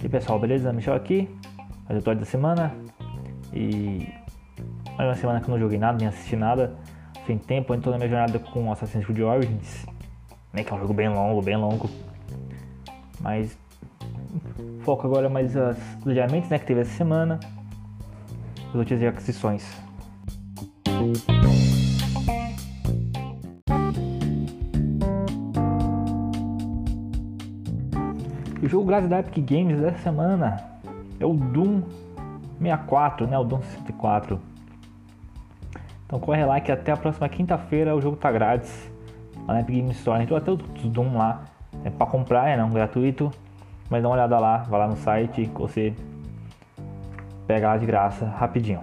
E aí pessoal, beleza? Michel aqui, resultado da semana. E mais uma semana que eu não joguei nada, nem assisti nada. Sem tempo, eu tô na minha jornada com Assassin's Creed Origins. Né, que é um jogo bem longo, bem longo. Mas foco agora mais os adiamentos né, que teve essa semana. As de aquisições. O jogo grátis da Epic Games dessa semana é o Doom 64, né? O Doom 64. Então corre lá que até a próxima quinta-feira o jogo tá grátis lá na Epic Games Store. Entrou até o Doom lá. É pra comprar, é não gratuito. Mas dá uma olhada lá, vai lá no site você pega lá de graça rapidinho.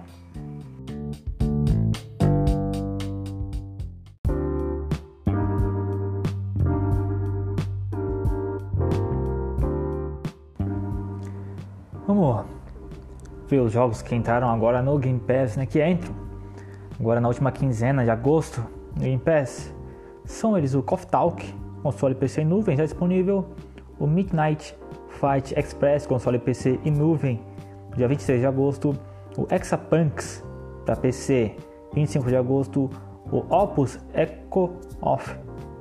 Vamos ver os jogos que entraram agora no Game Pass, né? Que entram agora na última quinzena de agosto no Game Pass. São eles o Coffee Talk, console PC em nuvem já disponível, o Midnight Fight Express, console PC e nuvem, dia 26 de agosto, o Exapunks para PC, 25 de agosto, o Opus Echo of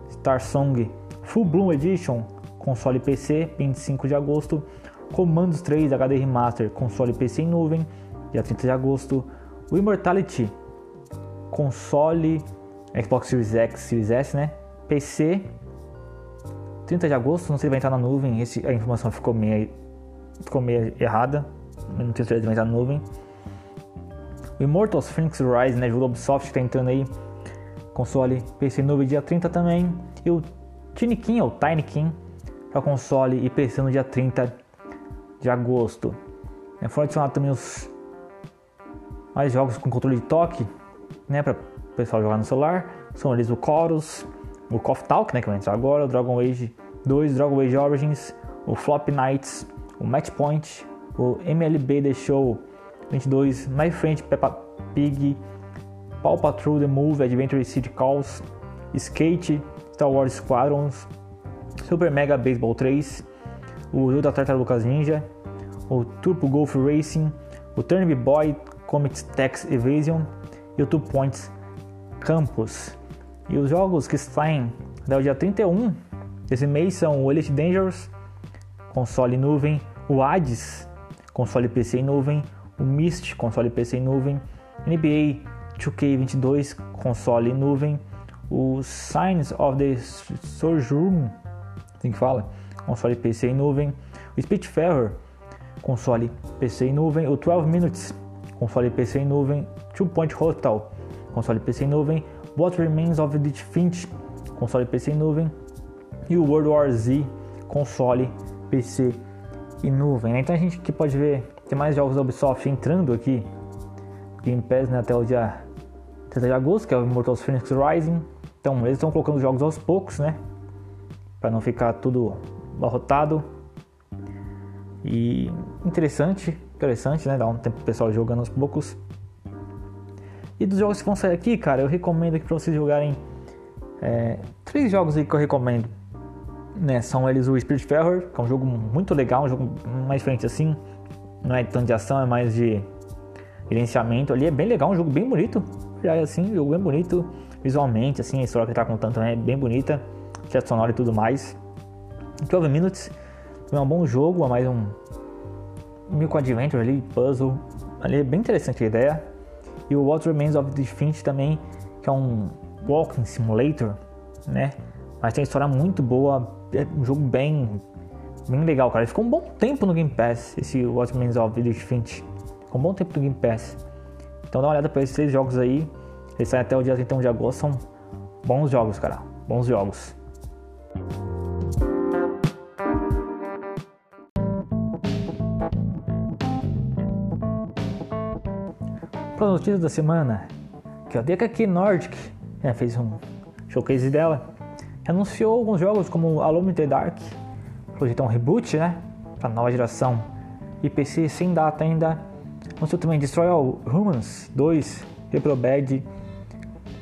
Star Song Full Bloom Edition, console PC, 25 de agosto, Commandos 3 HD Remaster, console PC em nuvem, dia 30 de agosto. O Immortality, console Xbox Series X, Series S, né? PC, 30 de agosto, não sei se vai entrar na nuvem, esse, a informação ficou meio, ficou meio errada, não tenho certeza se vai entrar na nuvem. O Immortals Phoenix Rise, né? Jogo Ubisoft que tá entrando aí, console PC nuvem dia 30 também. E o Tiny King, ou Tiny King, para console e PC no dia 30 de agosto. É, foram adicionados também os mais jogos com controle de toque, né, para o pessoal jogar no celular. São eles o Chorus, o Coffee Talk, né, que vai entrar agora, o Dragon Age 2, Dragon Age Origins, o Flop Nights, o Match Point, o MLB The Show 22, My Friend Peppa Pig, Paw Patrol The Move, Adventure City Calls, Skate, Star Wars Squadrons, Super Mega Baseball 3, o jogo da Tartarugas Ninja, o Turbo Golf Racing, o Turnip Boy Comet Tax Evasion e o Two Points Campus. E os jogos que saem até o dia 31 desse mês são o Elite Dangerous, console nuvem, o Hades, console PC em nuvem, o Myst, console PC em nuvem, NBA 2K22, console em nuvem, o Signs of the Sojourn, assim que fala, console PC em nuvem, o Spitfire, console PC em nuvem, o 12 Minutes, console PC em nuvem, Two Point Hospital, console PC em nuvem, What Remains of Edith Finch, console PC em nuvem, e o World War Z, console PC e nuvem. Né? Então a gente aqui pode ver, tem mais jogos da Ubisoft entrando aqui, Game Pass né, até o dia 30 de agosto, que é o Immortals Phoenix Rising. Então eles estão colocando jogos aos poucos, né? Para não ficar tudo abarrotado. E interessante, interessante, né? Dá um tempo pro pessoal jogando aos poucos. E dos jogos que vão sair aqui, cara, eu recomendo para vocês jogarem é, três jogos aí que eu recomendo. Né, são eles o Spirit Ferrer, que é um jogo muito legal, um jogo mais diferente assim. Não é tanto de ação, é mais de gerenciamento ali. É bem legal, um jogo bem bonito. Já é assim, um jogo bem bonito visualmente, assim, a história que ele tá contando também é bem bonita. Chat sonoro e tudo mais. 12 Minutes é um bom jogo, é mais um Milk Adventure ali, puzzle. Ali é bem interessante a ideia. E o What Remains of the Finch também, que é um walking simulator, né? Mas tem uma história muito boa, é um jogo bem, bem legal, cara. Ele ficou um bom tempo no Game Pass, esse What Remains of the Finch. Ficou um bom tempo no Game Pass. Então dá uma olhada para esses três jogos aí. Eles saem até o dia 31 de agosto, são bons jogos, cara. Bons jogos. Para notícias da semana, que a DKK Nordic né, fez um showcase dela, anunciou alguns jogos como Alone in the Dark, projetou um reboot, né, para nova geração e PC sem data ainda. Anunciou também Destroy All Humans 2, Reprobad,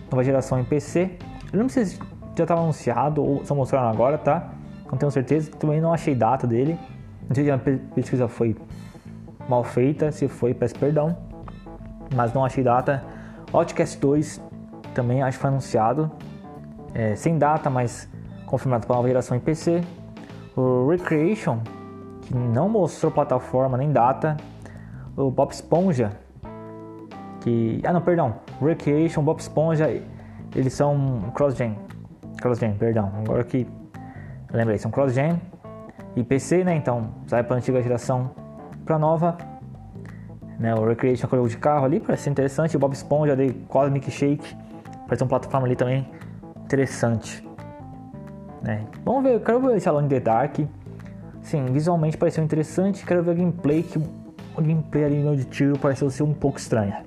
nova geração em PC. Eu não sei se já estava anunciado ou só mostraram agora, tá? Não tenho certeza. Também não achei data dele. Não sei se a pesquisa foi mal feita, se foi, peço perdão. Mas não achei data. Outcast 2 também acho que foi anunciado. É, sem data, mas confirmado para nova geração em PC. O Recreation, que não mostrou plataforma nem data. O Bob Esponja, que. Ah, não, perdão. Recreation, Bob Esponja, eles são cross-gen. Cross-gen, perdão. Agora que lembrei, são cross-gen e PC, né? Então sai para antiga geração para nova. Né? O Recreation é um jogo de carro ali, parece interessante. O Bob Esponja de Cosmic Shake, parece uma plataforma ali também interessante. Né? Vamos ver, quero ver esse Alone in the Dark. Sim, visualmente pareceu interessante. Quero ver a gameplay, que o gameplay ali de tiro pareceu ser um pouco estranha.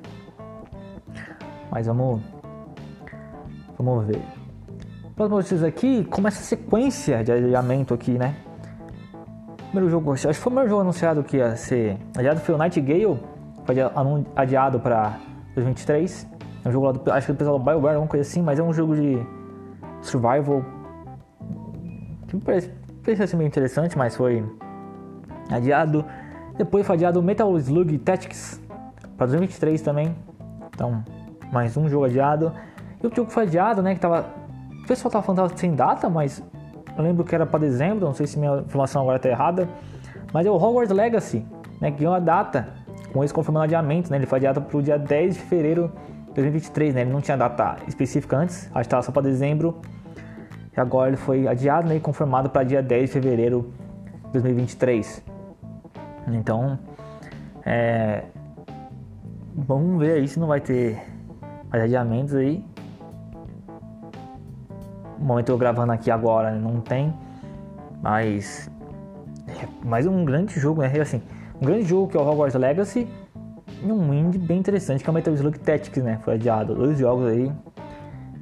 Mas vamos. Vamos ver. Próximo vocês aqui, começa a sequência de adiamento aqui, né? Primeiro jogo, acho que foi o primeiro jogo anunciado que ia ser adiado foi o Nightingale, foi adiado para 2023. É um jogo lá do, acho que do pessoal do BioWare, alguma coisa assim, mas é um jogo de survival que parece, parece ser meio interessante, mas foi adiado. Depois foi adiado Metal Slug Tactics para 2023 também. Então, mais um jogo adiado. E o jogo foi adiado, né? Que tava. O pessoal tava falando que tava sem data, mas eu lembro que era para dezembro, não sei se minha informação agora tá errada. Mas é o Hogwarts Legacy, né? Que ganhou a data com esse confirmando adiamento, né? Ele foi adiado para o dia 10 de fevereiro de 2023, né? Ele não tinha data específica antes, acho que estava só para dezembro. E agora ele foi adiado né? e confirmado para dia 10 de fevereiro de 2023. Então, é... vamos ver aí se não vai ter mais adiamentos aí. No momento eu gravando aqui agora não tem, mas mais um grande jogo, né? Assim, um grande jogo que é o Hogwarts Legacy e um indie bem interessante que é o Metal Slug Tactics, né? Foi adiado. Dois jogos aí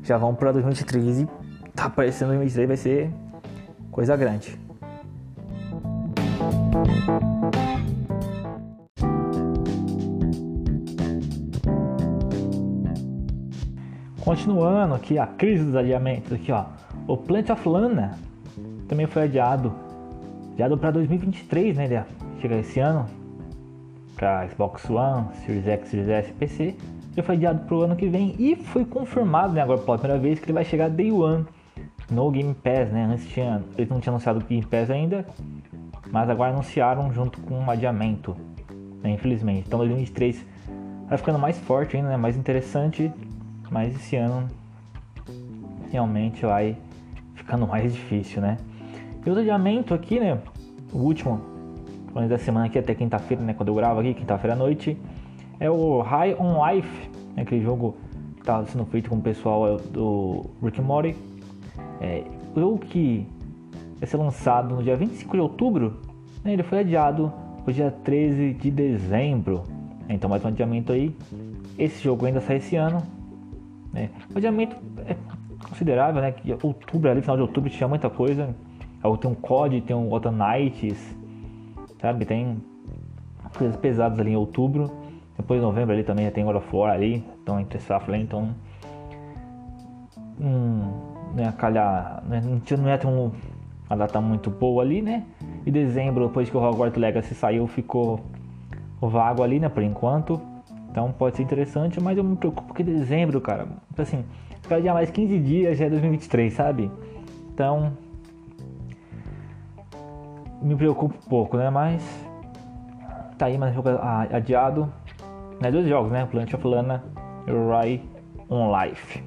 já vão para 2023 e tá aparecendo 2023 vai ser coisa grande. Continuando aqui a crise dos adiamentos aqui, ó. O Plant of Lana também foi adiado. Adiado para 2023, né? Ele chega esse ano para Xbox One, Series X, Series S, PC. Já foi adiado para o ano que vem e foi confirmado, né, agora pela primeira vez que ele vai chegar Day One no Game Pass, né? Antes tinha, eles não tinham anunciado o Game Pass ainda, mas agora anunciaram junto com um adiamento, né, infelizmente. Então 2023 vai ficando mais forte ainda, né, mais interessante mas esse ano realmente vai ficando mais difícil, né? E outro adiamento aqui, né? O último, pelo da semana aqui até quinta-feira, né? Quando eu gravo aqui, quinta-feira à noite, é o High on Life, né, aquele jogo que tá sendo feito com o pessoal do Rick and Morty. É, o jogo que vai ser lançado no dia 25 de outubro, né, ele foi adiado para o dia 13 de dezembro. Então mais um adiamento aí. Esse jogo ainda sai esse ano, né? O adiamento é considerável, né? Que outubro, ali, final de outubro, tinha muita coisa. Tem um COD, tem um Autumn Nights, sabe? Tem coisas pesadas ali em outubro. Depois de novembro ali também já tem God War ali, então entre safra ali, então hum, né, calhar, né, não ia ter um, uma data muito boa ali, né? E dezembro, depois que o Hogwarts Legacy saiu, ficou vago ali, né, por enquanto. Então pode ser interessante, mas eu me preocupo porque dezembro, cara, assim, dia mais 15 dias já é 2023, sabe? Então me preocupo um pouco, né? Mas tá aí, mas jogo adiado. Né? Dois jogos, né? Plant of Lana e Rai on Life.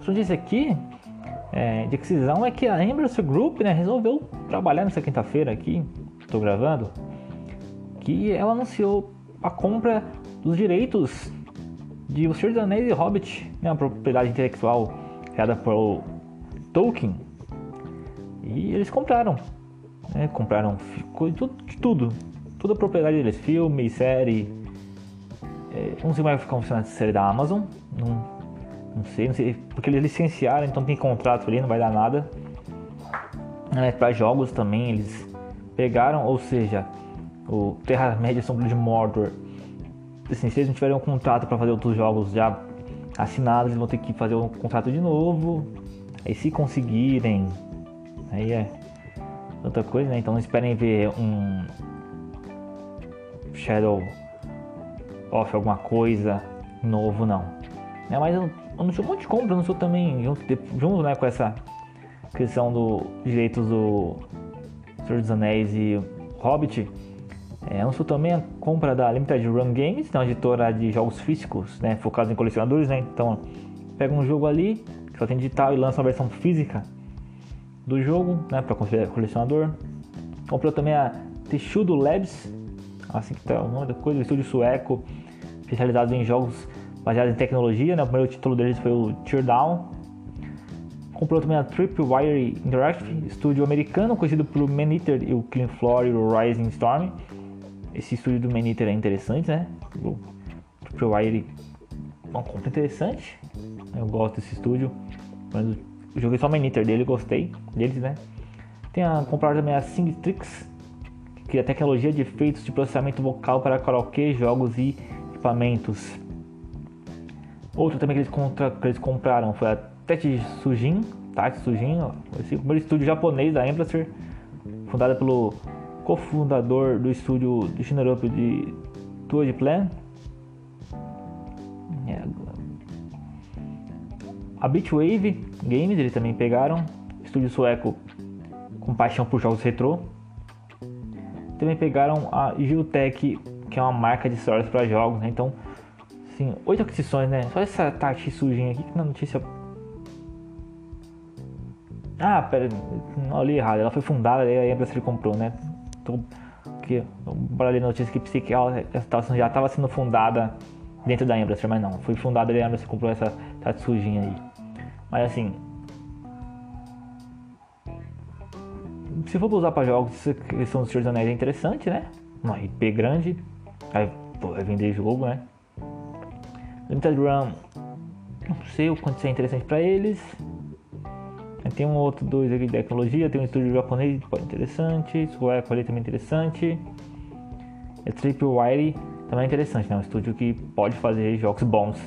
Só disse aqui é, de decisão é que a Embracer Group né, resolveu trabalhar nessa quinta-feira aqui, estou gravando, que ela anunciou a compra dos direitos de O Senhor dos Anéis e Hobbit, né, uma propriedade intelectual criada por Tolkien. E eles compraram. Né, compraram tudo, tudo. Toda a propriedade deles, filme, série. É, não sei como vai funcionar essa série da Amazon. Não, não sei, não sei. Porque eles licenciaram, então tem contrato ali, não vai dar nada. É, Para jogos também eles pegaram, ou seja, o Terra-média Sombra de Mordor. Assim, se eles não tiverem um contrato para fazer outros jogos já assinados, eles vão ter que fazer um contrato de novo. Aí se conseguirem, aí é outra coisa, né? Então não esperem ver um Shadow of alguma coisa novo não. É, mas eu, eu não sou monte de compra, eu não sou também junto, junto né, com essa questão dos direitos do Senhor dos Anéis e Hobbit. É, anúncio também a compra da Limited Run Games, uma editora de jogos físicos, né, focados em colecionadores, né? Então, pega um jogo ali, que só tem digital e lança uma versão física do jogo, né, para colecionador. Comprou também a Texudo Labs, assim que tá o nome da coisa, um estúdio sueco especializado em jogos baseados em tecnologia, né? O primeiro título deles foi o Teardown. Comprou também a Tripwire Interactive, estúdio americano conhecido pelo Maneater e o Clean Floor e o Rising Storm. Esse estúdio do Maneater é interessante, né? O Tripwire é uma compra interessante. Eu gosto desse estúdio. Mas joguei só o Maneater dele, gostei deles, né? Tem a comprar também a Singtrix, que é a tecnologia de efeitos de processamento vocal para karaokê, jogos e equipamentos. Outro também que eles, contra, que eles compraram foi a Tetsujin, Tatsujin, esse primeiro estúdio japonês da Embracer, fundada pelo cofundador do estúdio do Shinarup de Tour Plan. A Beatwave Games eles também pegaram, estúdio sueco com paixão por jogos retrô. Também pegaram a Geotech, que é uma marca de stories para jogos, né? Então, sim, oito aquisições, né? Só essa Tati sujinha aqui que na notícia. Ah, pera, não li errado. Ela foi fundada, aí a Embracer comprou, né? Tô, que, para ler notícia que pensei que ela já estava sendo fundada dentro da Embracer, mas não. Foi fundada a Embracer comprou essa Tati sujinha aí. Mas assim, se for usar para jogos, essa questão dos Senhor dos Anéis é interessante, né? Uma IP grande, aí vai vender jogo, né? Limited Run, não sei o quanto isso é interessante para eles. Tem um outro dois aqui de tecnologia, tem um estúdio japonês que pode interessante, sueco ali também interessante. É Triple Wire também é interessante, né? Um estúdio que pode fazer jogos bons,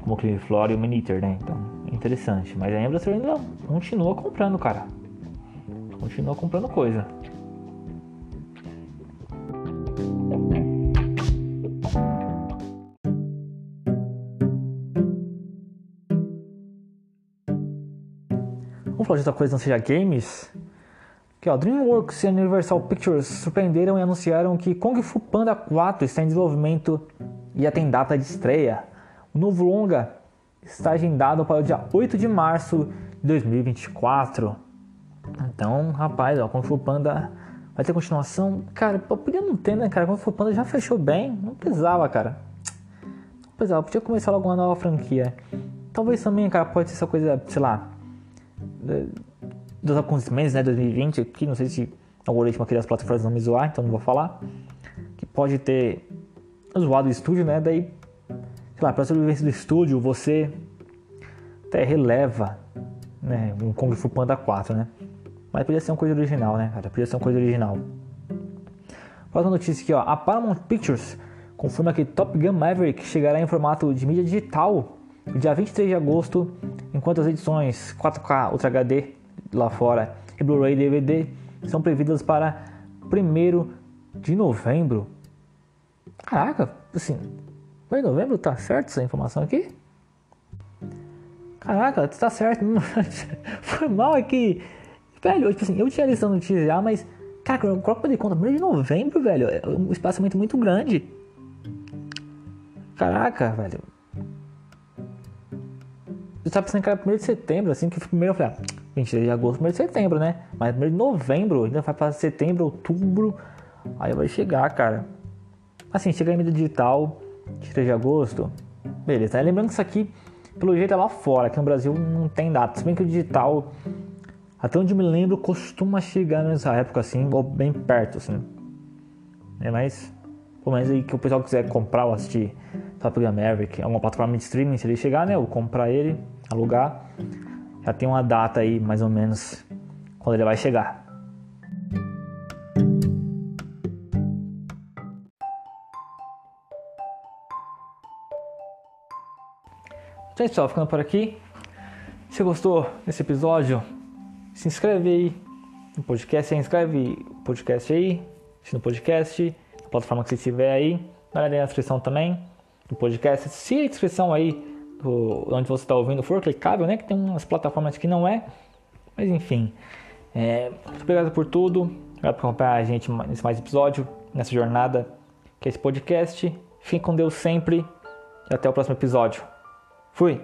como o Clean Floor e o Miniter, né? Então, é interessante. Mas a Embracer ainda continua comprando, cara continua comprando coisa. Vamos falar de outra coisa não seja games? Que ó, DreamWorks e Universal Pictures surpreenderam e anunciaram que Kung Fu Panda 4 está em desenvolvimento e já tem data de estreia. O novo longa está agendado para o dia 8 de março de 2024. Então, rapaz, ó, Kung Fu Panda vai ter continuação. Cara, podia não ter, né, cara? Kung Fu Panda já fechou bem. Não precisava, cara. Não precisava. Podia começar alguma nova franquia. Talvez também, cara, pode ser essa coisa, sei lá, dos acontecimentos, né, 2020, que não sei se o algoritmo aqui das plataformas não me zoar, então não vou falar. Que pode ter zoado o estúdio, né? Daí, sei lá, para sobrevivência do estúdio, você até releva, né, um Kung Fu Panda 4, né? Mas podia ser uma coisa original, né, cara? Podia ser uma coisa original. Próxima notícia aqui, ó. A Paramount Pictures confirma que Top Gun Maverick chegará em formato de mídia digital no dia 23 de agosto, enquanto as edições 4K Ultra HD lá fora e Blu-ray e DVD são previstas para 1 de novembro. Caraca, assim, 1 de novembro tá certo essa informação aqui? Caraca, tá certo. Foi mal aqui. Velho, tipo assim, eu tinha lição notícia já, mas. Cara, coloca pra de conta, primeiro de novembro, velho. É um espaçamento muito grande. Caraca, velho. Eu tava pensando que era primeiro de setembro, assim, que primeiro eu falei, ah, 23 de agosto, primeiro de setembro, né? Mas primeiro de novembro, ainda vai para setembro, outubro. Aí vai chegar, cara. Assim, chega em mídia digital, 23 de agosto. Beleza. Lembrando que isso aqui, pelo jeito, é lá fora. Aqui no Brasil não tem data. Se bem que o digital até onde me lembro, costuma chegar nessa época assim, ou bem perto, assim. É mais. Pelo menos aí que o pessoal quiser comprar ou assistir Top Gun Maverick, alguma plataforma de streaming, se ele chegar, né? Ou comprar ele, alugar. Já tem uma data aí, mais ou menos, quando ele vai chegar. É só, ficando por aqui. Se gostou desse episódio, se inscreve aí no podcast, se inscreve no podcast aí, no podcast, na plataforma que você estiver aí, dá uma olhada na descrição também do podcast. Se a descrição aí do, onde você está ouvindo for clicável, né? Que tem umas plataformas que não é, mas enfim. É, muito obrigado por tudo, obrigado por acompanhar a gente nesse mais episódio, nessa jornada que é esse podcast. Fique com Deus sempre e até o próximo episódio. Fui!